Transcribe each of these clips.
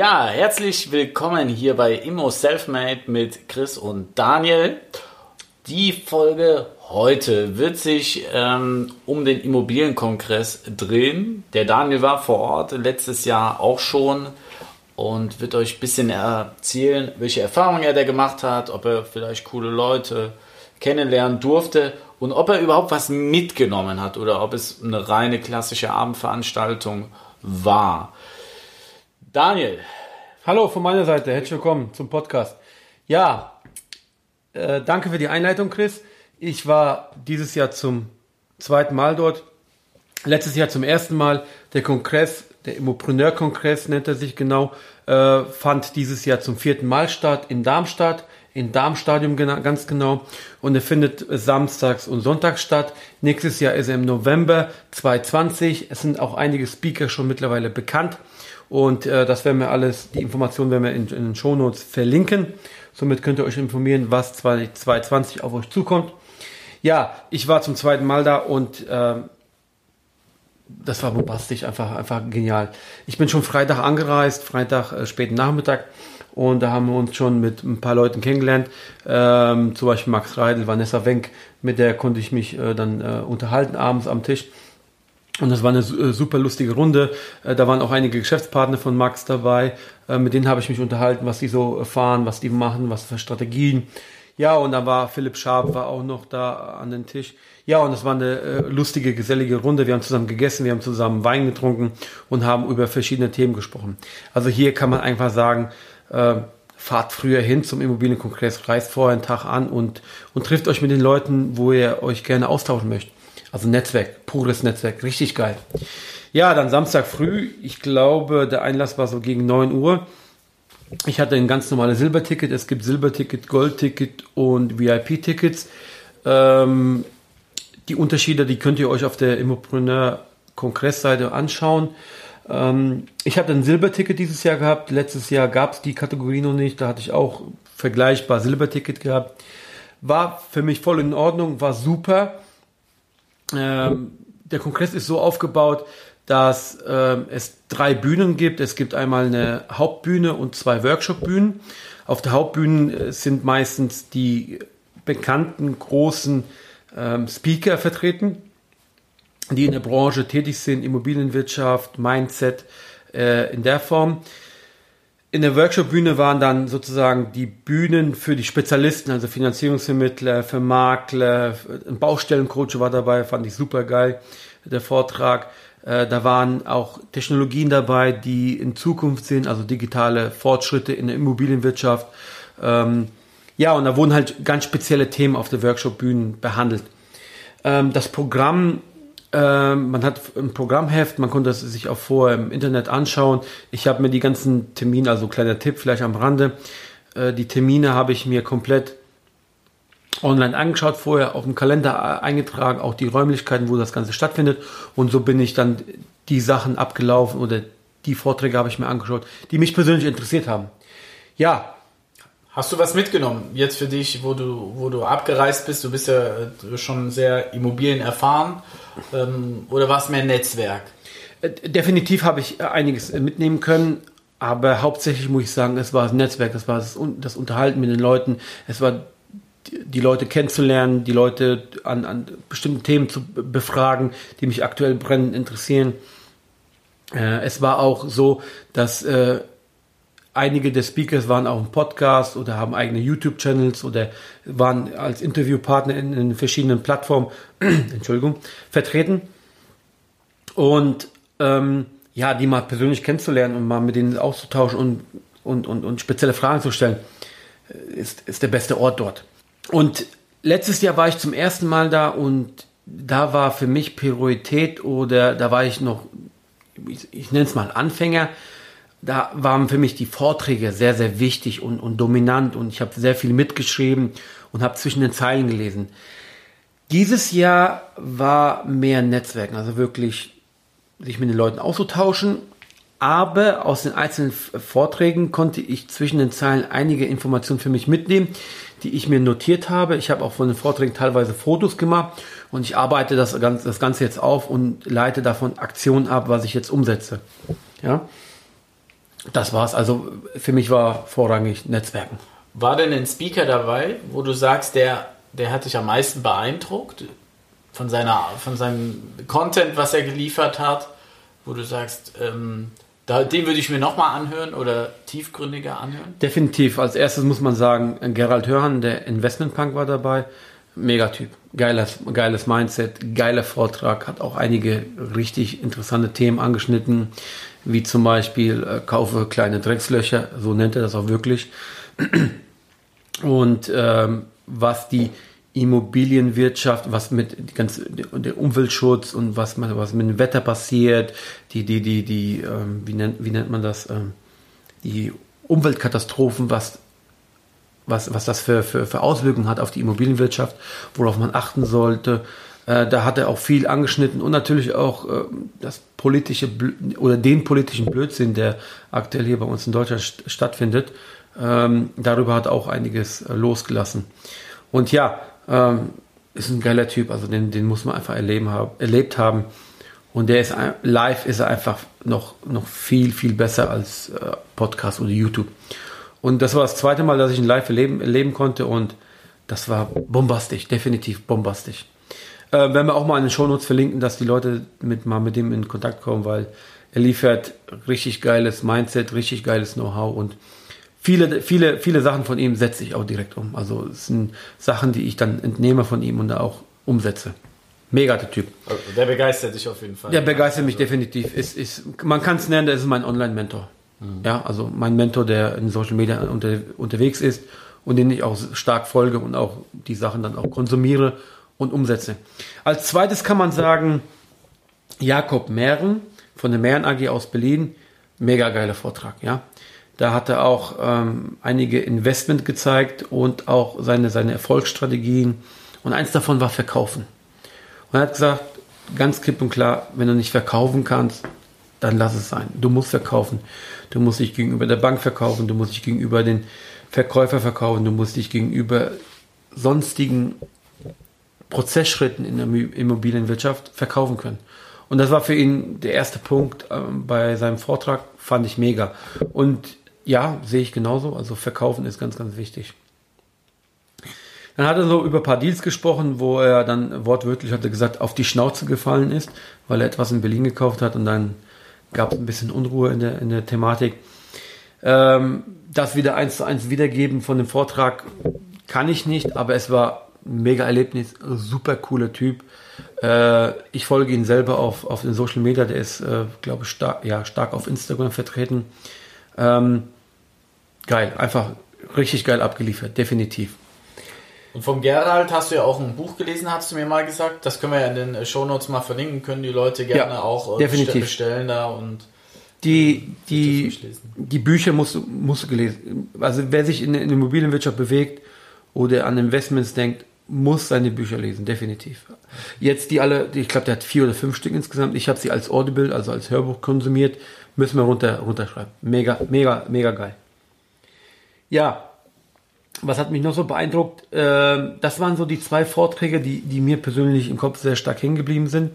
Ja, herzlich willkommen hier bei Immo Selfmade mit Chris und Daniel. Die Folge heute wird sich ähm, um den Immobilienkongress drehen. Der Daniel war vor Ort letztes Jahr auch schon und wird euch ein bisschen erzählen, welche Erfahrungen er da gemacht hat, ob er vielleicht coole Leute kennenlernen durfte und ob er überhaupt was mitgenommen hat oder ob es eine reine klassische Abendveranstaltung war. Daniel. Hallo von meiner Seite, herzlich willkommen zum Podcast. Ja, äh, danke für die Einleitung, Chris. Ich war dieses Jahr zum zweiten Mal dort. Letztes Jahr zum ersten Mal. Der Kongress, der Immopreneur-Kongress nennt er sich genau, äh, fand dieses Jahr zum vierten Mal statt in Darmstadt, in Darmstadium ganz genau. Und er findet samstags und sonntags statt. Nächstes Jahr ist er im November 2020. Es sind auch einige Speaker schon mittlerweile bekannt. Und äh, das werden wir alles, die Informationen werden wir in, in den Shownotes verlinken. Somit könnt ihr euch informieren, was 2020 auf euch zukommt. Ja, ich war zum zweiten Mal da und äh, das war bombastisch, einfach, einfach genial. Ich bin schon Freitag angereist, Freitag äh, späten Nachmittag und da haben wir uns schon mit ein paar Leuten kennengelernt, ähm, zum Beispiel Max Reidel, Vanessa Wenk, mit der konnte ich mich äh, dann äh, unterhalten abends am Tisch. Und das war eine äh, super lustige Runde. Äh, da waren auch einige Geschäftspartner von Max dabei. Äh, mit denen habe ich mich unterhalten, was die so fahren, was die machen, was für Strategien. Ja, und da war Philipp Schaab war auch noch da an den Tisch. Ja, und es war eine lustige, gesellige Runde. Wir haben zusammen gegessen, wir haben zusammen Wein getrunken und haben über verschiedene Themen gesprochen. Also hier kann man einfach sagen, fahrt früher hin zum Immobilienkongress, reist vorher einen Tag an und, und trifft euch mit den Leuten, wo ihr euch gerne austauschen möchtet. Also Netzwerk, pures Netzwerk, richtig geil. Ja, dann Samstag früh, ich glaube, der Einlass war so gegen 9 Uhr. Ich hatte ein ganz normales Silberticket. Es gibt Silberticket, Goldticket und VIP-Tickets. Ähm, die Unterschiede, die könnt ihr euch auf der Immopreneur-Kongressseite anschauen. Ähm, ich hatte ein Silberticket dieses Jahr gehabt. Letztes Jahr gab es die Kategorie noch nicht. Da hatte ich auch vergleichbar Silberticket gehabt. War für mich voll in Ordnung, war super. Ähm, der Kongress ist so aufgebaut, dass ähm, es drei Bühnen gibt. Es gibt einmal eine Hauptbühne und zwei Workshopbühnen. Auf der Hauptbühne äh, sind meistens die bekannten großen ähm, Speaker vertreten, die in der Branche tätig sind, Immobilienwirtschaft, Mindset äh, in der Form. In der Workshop-Bühne waren dann sozusagen die Bühnen für die Spezialisten, also Finanzierungsvermittler, für Makler, ein Baustellencoach war dabei, fand ich super geil, der Vortrag. Äh, da waren auch Technologien dabei, die in Zukunft sind, also digitale Fortschritte in der Immobilienwirtschaft. Ähm, ja, und da wurden halt ganz spezielle Themen auf der Workshop-Bühnen behandelt. Ähm, das Programm ähm, man hat ein Programmheft, man konnte es sich auch vorher im Internet anschauen. Ich habe mir die ganzen Termine, also kleiner Tipp vielleicht am Rande, äh, die Termine habe ich mir komplett online angeschaut, vorher auf dem Kalender eingetragen, auch die Räumlichkeiten, wo das Ganze stattfindet. Und so bin ich dann die Sachen abgelaufen oder die Vorträge habe ich mir angeschaut, die mich persönlich interessiert haben. Ja, Hast du was mitgenommen jetzt für dich, wo du, wo du abgereist bist? Du bist ja äh, schon sehr Immobilien erfahren ähm, oder war es mehr Netzwerk? Äh, definitiv habe ich äh, einiges mitnehmen können, aber hauptsächlich muss ich sagen, es war das Netzwerk, das war das, das Unterhalten mit den Leuten, es war die Leute kennenzulernen, die Leute an, an bestimmten Themen zu befragen, die mich aktuell brennend interessieren. es war auch so, dass einige der Speakers waren auch im Podcast oder haben eigene YouTube-Channels oder waren als Interviewpartner in, in verschiedenen Plattformen, Entschuldigung, vertreten. Und ähm, ja, die mal persönlich kennenzulernen und mal mit denen auszutauschen und, und, und, und spezielle Fragen zu stellen, äh, ist, ist der beste Ort dort. Und letztes Jahr war ich zum ersten Mal da und da war für mich Priorität oder da war ich noch, ich, ich nenne es mal Anfänger, da waren für mich die Vorträge sehr, sehr wichtig und, und dominant und ich habe sehr viel mitgeschrieben und habe zwischen den Zeilen gelesen. Dieses Jahr war mehr Netzwerken, also wirklich sich mit den Leuten auszutauschen. Aber aus den einzelnen Vorträgen konnte ich zwischen den Zeilen einige Informationen für mich mitnehmen, die ich mir notiert habe. Ich habe auch von den Vorträgen teilweise Fotos gemacht und ich arbeite das Ganze, das Ganze jetzt auf und leite davon Aktionen ab, was ich jetzt umsetze. Ja, das war's. Also für mich war vorrangig Netzwerken. War denn ein Speaker dabei, wo du sagst, der, der hat dich am meisten beeindruckt von, seiner, von seinem Content, was er geliefert hat, wo du sagst, ähm, da, den würde ich mir nochmal anhören oder tiefgründiger anhören? Definitiv. Als erstes muss man sagen, Gerald Hörhan, der Investmentpunk war dabei. Megatyp. Geiles, geiles Mindset, geiler Vortrag, hat auch einige richtig interessante Themen angeschnitten, wie zum Beispiel äh, kaufe kleine Dreckslöcher, so nennt er das auch wirklich. Und ähm, was die Immobilienwirtschaft, was mit ganz der Umweltschutz und was was mit dem Wetter passiert, die die die die ähm, wie nennt wie nennt man das ähm, die Umweltkatastrophen, was was was das für, für für Auswirkungen hat auf die Immobilienwirtschaft, worauf man achten sollte. Äh, da hat er auch viel angeschnitten und natürlich auch äh, das politische oder den politischen Blödsinn, der aktuell hier bei uns in Deutschland st stattfindet. Ähm, darüber hat er auch einiges äh, losgelassen. Und ja, ähm, ist ein geiler Typ, also den, den muss man einfach erleben, erlebt haben. Und der ist live ist er einfach noch, noch viel, viel besser als Podcast oder YouTube. Und das war das zweite Mal, dass ich ihn live erleben, erleben konnte und das war bombastisch, definitiv bombastisch. Äh, werden wir auch mal in den Shownotes verlinken, dass die Leute mit, mal mit dem in Kontakt kommen, weil er liefert richtig geiles Mindset, richtig geiles Know-how und viele, viele, viele Sachen von ihm setze ich auch direkt um. Also es sind Sachen, die ich dann entnehme von ihm und da auch umsetze. Mega der Typ. Also der begeistert dich auf jeden Fall. Der begeistert mich definitiv. Ist, ist, man kann es nennen, der ist mein Online-Mentor. Mhm. Ja, also mein Mentor, der in Social Media unter, unterwegs ist und den ich auch stark folge und auch die Sachen dann auch konsumiere und umsetze. Als zweites kann man sagen, Jakob Mehren von der Mehren AG aus Berlin. Mega geiler Vortrag, ja. Da hat er auch ähm, einige Investment gezeigt und auch seine, seine Erfolgsstrategien. Und eins davon war Verkaufen. Und er hat gesagt, ganz klipp und klar, wenn du nicht verkaufen kannst, dann lass es sein. Du musst verkaufen. Du musst dich gegenüber der Bank verkaufen, du musst dich gegenüber den Verkäufer verkaufen, du musst dich gegenüber sonstigen Prozessschritten in der Immobilienwirtschaft verkaufen können. Und das war für ihn der erste Punkt ähm, bei seinem Vortrag, fand ich mega. Und ja, sehe ich genauso. Also verkaufen ist ganz, ganz wichtig. Dann hat er so über ein paar Deals gesprochen, wo er dann wortwörtlich hatte gesagt, auf die Schnauze gefallen ist, weil er etwas in Berlin gekauft hat und dann gab es ein bisschen Unruhe in der, in der Thematik. Ähm, das wieder eins zu eins wiedergeben von dem Vortrag kann ich nicht, aber es war mega Erlebnis, super cooler Typ. Äh, ich folge ihn selber auf, auf den Social Media, der ist, äh, glaube ich, stark, ja, stark auf Instagram vertreten. Ähm, geil, einfach richtig geil abgeliefert, definitiv. Und vom Gerald hast du ja auch ein Buch gelesen, hast du mir mal gesagt. Das können wir ja in den Shownotes mal verlinken, können die Leute gerne ja, auch äh, definitiv. bestellen da und die, die, die Bücher musst musst du gelesen. Also wer sich in der Immobilienwirtschaft bewegt oder an Investments denkt, muss seine Bücher lesen, definitiv. Jetzt die alle, ich glaube, der hat vier oder fünf Stück insgesamt. Ich habe sie als Audible, also als Hörbuch konsumiert. Müssen wir runter, runterschreiben. Mega, mega, mega geil. Ja, was hat mich noch so beeindruckt? Ähm, das waren so die zwei Vorträge, die, die mir persönlich im Kopf sehr stark hängen geblieben sind,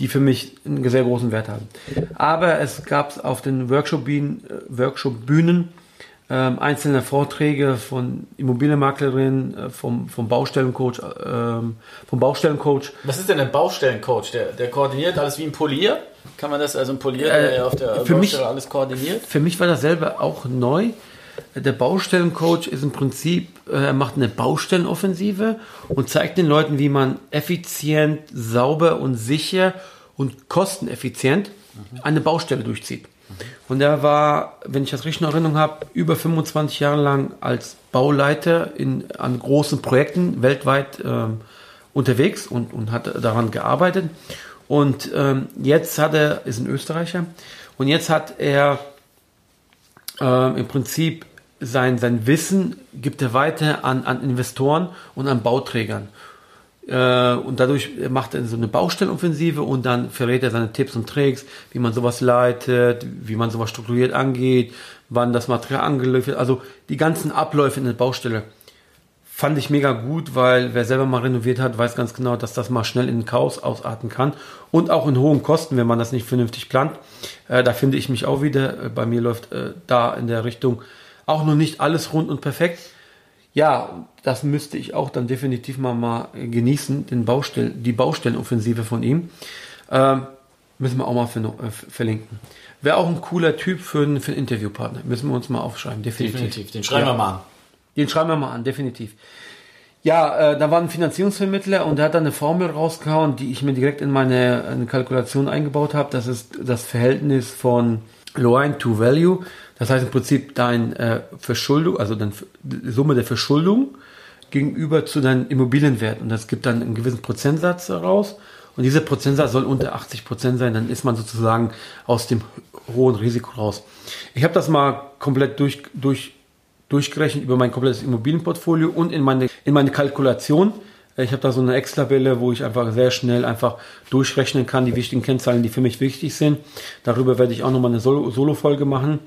die für mich einen sehr großen Wert haben. Aber es gab auf den Workshop-Bühnen Workshop -Bühnen, ähm, einzelne Vorträge von Immobilienmaklerinnen, äh, vom, vom Baustellencoach, ähm, vom Baustellencoach. Was ist denn ein Baustellencoach? Der, der koordiniert alles wie ein Polier? Kann man das also ein Polier, äh, der auf der für Baustelle mich, alles koordiniert? Für mich war das selber auch neu. Der Baustellencoach ist im Prinzip, äh, er macht eine Baustellenoffensive und zeigt den Leuten, wie man effizient, sauber und sicher und kosteneffizient eine Baustelle durchzieht. Und er war, wenn ich das richtig in Erinnerung habe, über 25 Jahre lang als Bauleiter in, an großen Projekten weltweit ähm, unterwegs und, und hat daran gearbeitet. Und ähm, jetzt hat er, ist ein Österreicher, und jetzt hat er ähm, im Prinzip sein, sein Wissen gibt er weiter an, an Investoren und an Bauträgern. Äh, und dadurch macht er so eine Baustellenoffensive und dann verrät er seine Tipps und Tricks, wie man sowas leitet, wie man sowas strukturiert angeht, wann das Material angeliefert wird. Also die ganzen Abläufe in der Baustelle fand ich mega gut, weil wer selber mal renoviert hat, weiß ganz genau, dass das mal schnell in Chaos ausarten kann und auch in hohen Kosten, wenn man das nicht vernünftig plant. Äh, da finde ich mich auch wieder. Äh, bei mir läuft da in der Richtung auch noch nicht alles rund und perfekt. Ja, das müsste ich auch dann definitiv mal, mal genießen, den Baustell die Baustellenoffensive von ihm. Ähm, müssen wir auch mal für, äh, verlinken. Wäre auch ein cooler Typ für, einen, für einen Interviewpartner. Müssen wir uns mal aufschreiben, definitiv. Definitiv, den schreiben ja. wir mal an. Den schreiben wir mal an, definitiv. Ja, äh, da war ein Finanzierungsvermittler und der hat dann eine Formel rausgehauen, die ich mir direkt in meine eine Kalkulation eingebaut habe. Das ist das Verhältnis von Loan to Value. Das heißt im Prinzip dein äh, Verschuldung, also die Summe der Verschuldung gegenüber zu deinem Immobilienwert. Und das gibt dann einen gewissen Prozentsatz raus. Und dieser Prozentsatz soll unter 80 Prozent sein. Dann ist man sozusagen aus dem hohen Risiko raus. Ich habe das mal komplett durch, durch durchgerechnet über mein komplettes Immobilienportfolio und in meine, in meine Kalkulation. Ich habe da so eine Excel-Tabelle, wo ich einfach sehr schnell einfach durchrechnen kann, die wichtigen Kennzahlen, die für mich wichtig sind. Darüber werde ich auch nochmal eine Solo-Folge machen.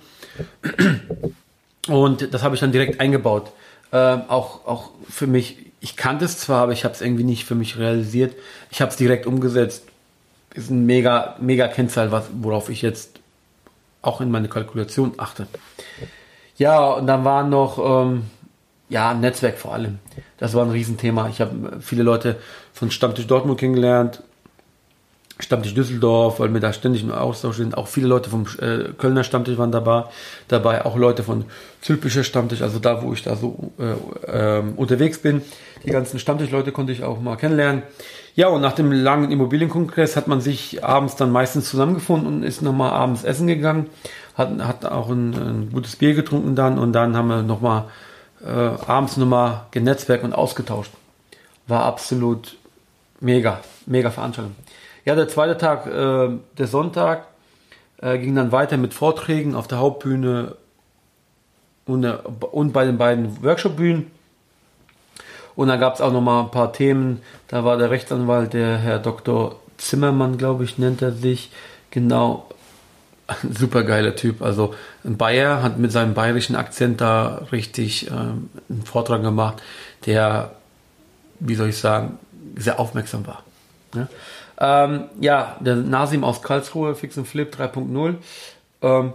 Und das habe ich dann direkt eingebaut. Ähm, auch, auch für mich, ich kannte es zwar, aber ich habe es irgendwie nicht für mich realisiert. Ich habe es direkt umgesetzt. Ist ein mega, mega Kennzahl, was, worauf ich jetzt auch in meine Kalkulation achte. Ja, und dann waren noch, ähm, ja, Netzwerk vor allem. Das war ein Riesenthema. Ich habe viele Leute von Stammtisch Dortmund kennengelernt, Stammtisch Düsseldorf, weil wir da ständig im Austausch sind. Auch viele Leute vom äh, Kölner Stammtisch waren dabei, dabei, auch Leute von Zülpischer Stammtisch, also da, wo ich da so äh, äh, unterwegs bin. Die ganzen Stammtischleute konnte ich auch mal kennenlernen. Ja, und nach dem langen Immobilienkongress hat man sich abends dann meistens zusammengefunden und ist nochmal abends essen gegangen hat, hat auch ein, ein gutes Bier getrunken dann und dann haben wir nochmal äh, abends nochmal genetzwerkt und ausgetauscht. War absolut mega, mega Veranstaltung. Ja, der zweite Tag, äh, der Sonntag, äh, ging dann weiter mit Vorträgen auf der Hauptbühne und, äh, und bei den beiden Workshopbühnen. Und dann gab es auch noch mal ein paar Themen. Da war der Rechtsanwalt, der Herr Dr. Zimmermann, glaube ich, nennt er sich, genau super geiler Typ. Also Bayer hat mit seinem bayerischen Akzent da richtig ähm, einen Vortrag gemacht, der, wie soll ich sagen, sehr aufmerksam war. Ja, ähm, ja der Nasim aus Karlsruhe, Fix and Flip 3.0, ähm,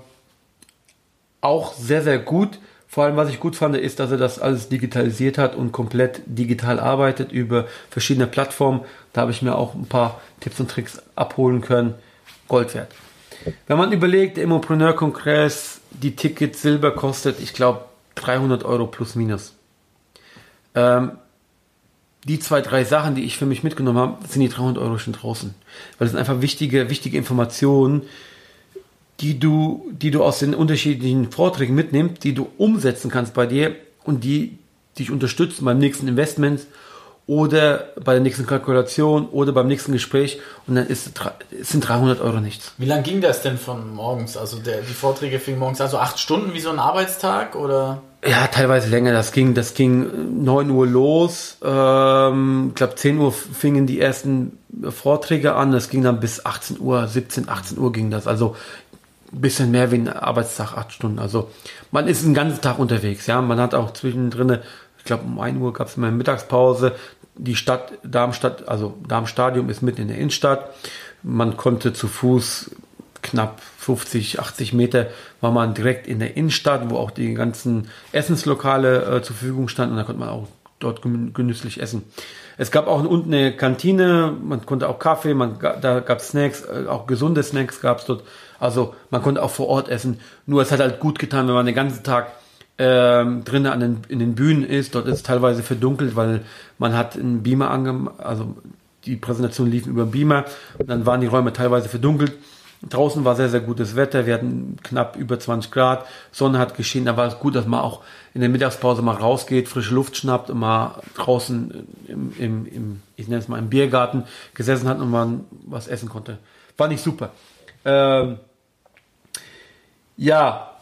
auch sehr, sehr gut. Vor allem, was ich gut fand, ist, dass er das alles digitalisiert hat und komplett digital arbeitet über verschiedene Plattformen. Da habe ich mir auch ein paar Tipps und Tricks abholen können. Gold wert. Wenn man überlegt, der Immopreneur-Kongress, die Tickets Silber kostet, ich glaube, 300 Euro plus minus. Ähm, die zwei, drei Sachen, die ich für mich mitgenommen habe, sind die 300 Euro schon draußen. Weil das sind einfach wichtige, wichtige Informationen, die du, die du aus den unterschiedlichen Vorträgen mitnimmst, die du umsetzen kannst bei dir und die dich unterstützen beim nächsten Investment oder bei der nächsten Kalkulation oder beim nächsten Gespräch und dann ist, sind 300 Euro nichts. Wie lange ging das denn von morgens? Also der, die Vorträge fingen morgens, also acht Stunden wie so ein Arbeitstag oder? Ja, teilweise länger. Das ging, das ging 9 Uhr los. Ähm, ich glaube 10 Uhr fingen die ersten Vorträge an. Das ging dann bis 18 Uhr, 17, 18 Uhr ging das. Also ein bisschen mehr wie ein Arbeitstag, acht Stunden. Also man ist den ganzen Tag unterwegs. Ja, man hat auch zwischendrin ich glaube um 1 Uhr gab es mal eine Mittagspause, die Stadt Darmstadt, also Darmstadion ist mitten in der Innenstadt. Man konnte zu Fuß knapp 50, 80 Meter war man direkt in der Innenstadt, wo auch die ganzen Essenslokale äh, zur Verfügung standen und da konnte man auch dort genüsslich essen. Es gab auch unten eine Kantine, man konnte auch Kaffee, man, da gab es Snacks, äh, auch gesunde Snacks gab es dort. Also man konnte auch vor Ort essen. Nur es hat halt gut getan, wenn man den ganzen Tag ähm, drinnen an den, in den Bühnen ist. Dort ist es teilweise verdunkelt, weil man hat einen Beamer angemacht, also die Präsentation lief über Beamer und dann waren die Räume teilweise verdunkelt. Draußen war sehr, sehr gutes Wetter. Wir hatten knapp über 20 Grad. Sonne hat geschienen. Da war es gut, dass man auch in der Mittagspause mal rausgeht, frische Luft schnappt und mal draußen im, im, im ich nenne es mal im Biergarten gesessen hat und man was essen konnte. War nicht super. Ähm, ja,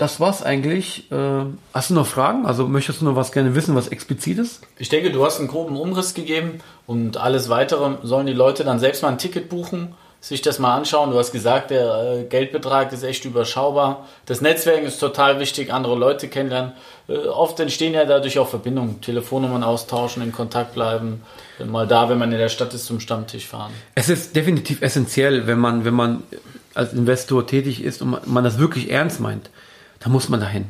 das war's eigentlich. Äh, hast du noch Fragen? Also möchtest du noch was gerne wissen, was explizites? Ich denke, du hast einen groben Umriss gegeben und alles weitere sollen die Leute dann selbst mal ein Ticket buchen, sich das mal anschauen. Du hast gesagt, der äh, Geldbetrag ist echt überschaubar. Das Netzwerken ist total wichtig, andere Leute kennenlernen. Äh, oft entstehen ja dadurch auch Verbindungen, Telefonnummern austauschen, in Kontakt bleiben. Mal da, wenn man in der Stadt ist, zum Stammtisch fahren. Es ist definitiv essentiell, wenn man, wenn man als Investor tätig ist und man das wirklich ernst meint da muss man dahin.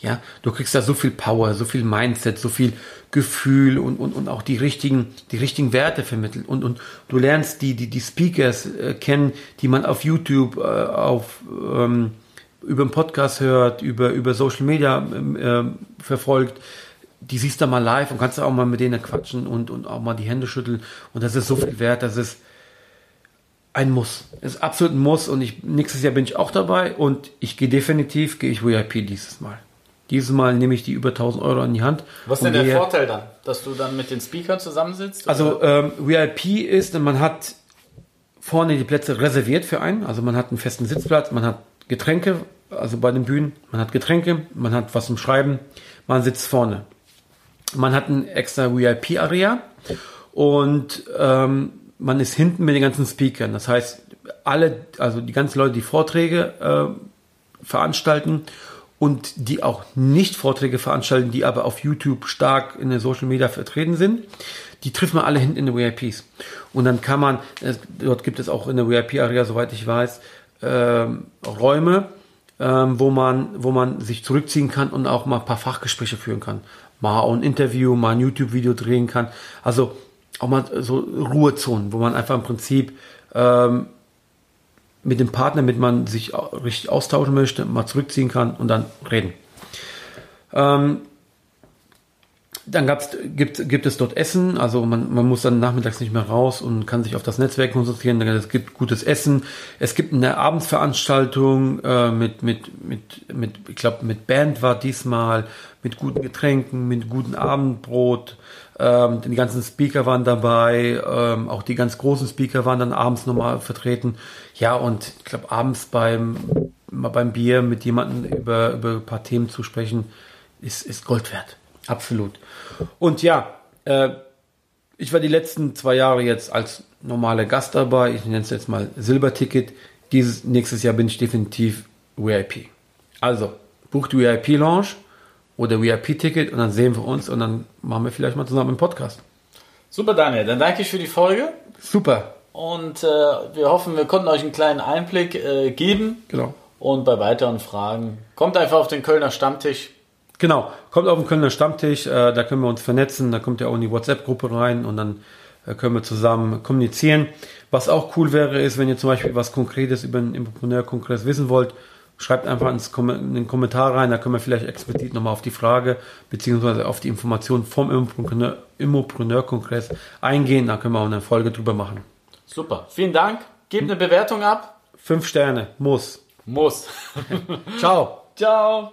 Ja, du kriegst da so viel Power, so viel Mindset, so viel Gefühl und, und, und auch die richtigen, die richtigen Werte vermittelt. Und, und du lernst die, die, die Speakers äh, kennen, die man auf YouTube, äh, auf, ähm, über den Podcast hört, über, über Social Media äh, verfolgt. Die siehst du mal live und kannst auch mal mit denen quatschen und, und auch mal die Hände schütteln. Und das ist so viel wert, das ist, ein Muss. Das ist absolut ein Muss und ich, nächstes Jahr bin ich auch dabei und ich gehe definitiv, gehe ich VIP dieses Mal. Dieses Mal nehme ich die über 1000 Euro in die Hand. Was ist denn der Vorteil dann? Dass du dann mit den Speakern zusammensitzt? Also ähm, VIP ist, man hat vorne die Plätze reserviert für einen. Also man hat einen festen Sitzplatz, man hat Getränke, also bei den Bühnen, man hat Getränke, man hat was zum Schreiben, man sitzt vorne. Man hat ein extra VIP-Area und ähm, man ist hinten mit den ganzen Speakern. Das heißt, alle, also die ganzen Leute, die Vorträge äh, veranstalten und die auch nicht Vorträge veranstalten, die aber auf YouTube stark in der Social Media vertreten sind, die trifft man alle hinten in den VIPs. Und dann kann man, äh, dort gibt es auch in der VIP-Area, soweit ich weiß, äh, Räume, äh, wo, man, wo man sich zurückziehen kann und auch mal ein paar Fachgespräche führen kann. Mal ein Interview, mal ein YouTube-Video drehen kann. Also auch mal so Ruhezonen, wo man einfach im Prinzip ähm, mit dem Partner, mit man sich richtig austauschen möchte, mal zurückziehen kann und dann reden. Ähm, dann gab's, gibt, gibt es dort Essen, also man, man muss dann nachmittags nicht mehr raus und kann sich auf das Netzwerk konzentrieren. Es gibt gutes Essen. Es gibt eine Abendsveranstaltung äh, mit, mit, mit, mit, ich glaube, mit Band war diesmal, mit guten Getränken, mit gutem Abendbrot. Ähm, die ganzen Speaker waren dabei, ähm, auch die ganz großen Speaker waren dann abends nochmal vertreten. Ja, und ich glaube, abends beim, beim Bier mit jemandem über, über ein paar Themen zu sprechen, ist, ist Gold wert. Absolut. Und ja, äh, ich war die letzten zwei Jahre jetzt als normaler Gast dabei. Ich nenne es jetzt mal Silberticket. Dieses nächstes Jahr bin ich definitiv VIP. Also, bucht die VIP-Lounge oder VIP-Ticket und dann sehen wir uns und dann machen wir vielleicht mal zusammen einen Podcast. Super, Daniel. Dann danke ich für die Folge. Super. Und äh, wir hoffen, wir konnten euch einen kleinen Einblick äh, geben. Genau. Und bei weiteren Fragen kommt einfach auf den Kölner Stammtisch. Genau, kommt auf den Kölner Stammtisch, äh, da können wir uns vernetzen, da kommt ja auch in die WhatsApp-Gruppe rein und dann äh, können wir zusammen kommunizieren. Was auch cool wäre, ist, wenn ihr zum Beispiel was Konkretes über den Impreneur-Kongress wissen wollt, schreibt einfach ins Kom in den Kommentar rein, da können wir vielleicht explizit nochmal auf die Frage beziehungsweise auf die Information vom Immopreneur-Kongress eingehen, da können wir auch eine Folge drüber machen. Super, vielen Dank. Gebt eine Bewertung ab. Fünf Sterne, muss. Muss. Ciao. Ciao.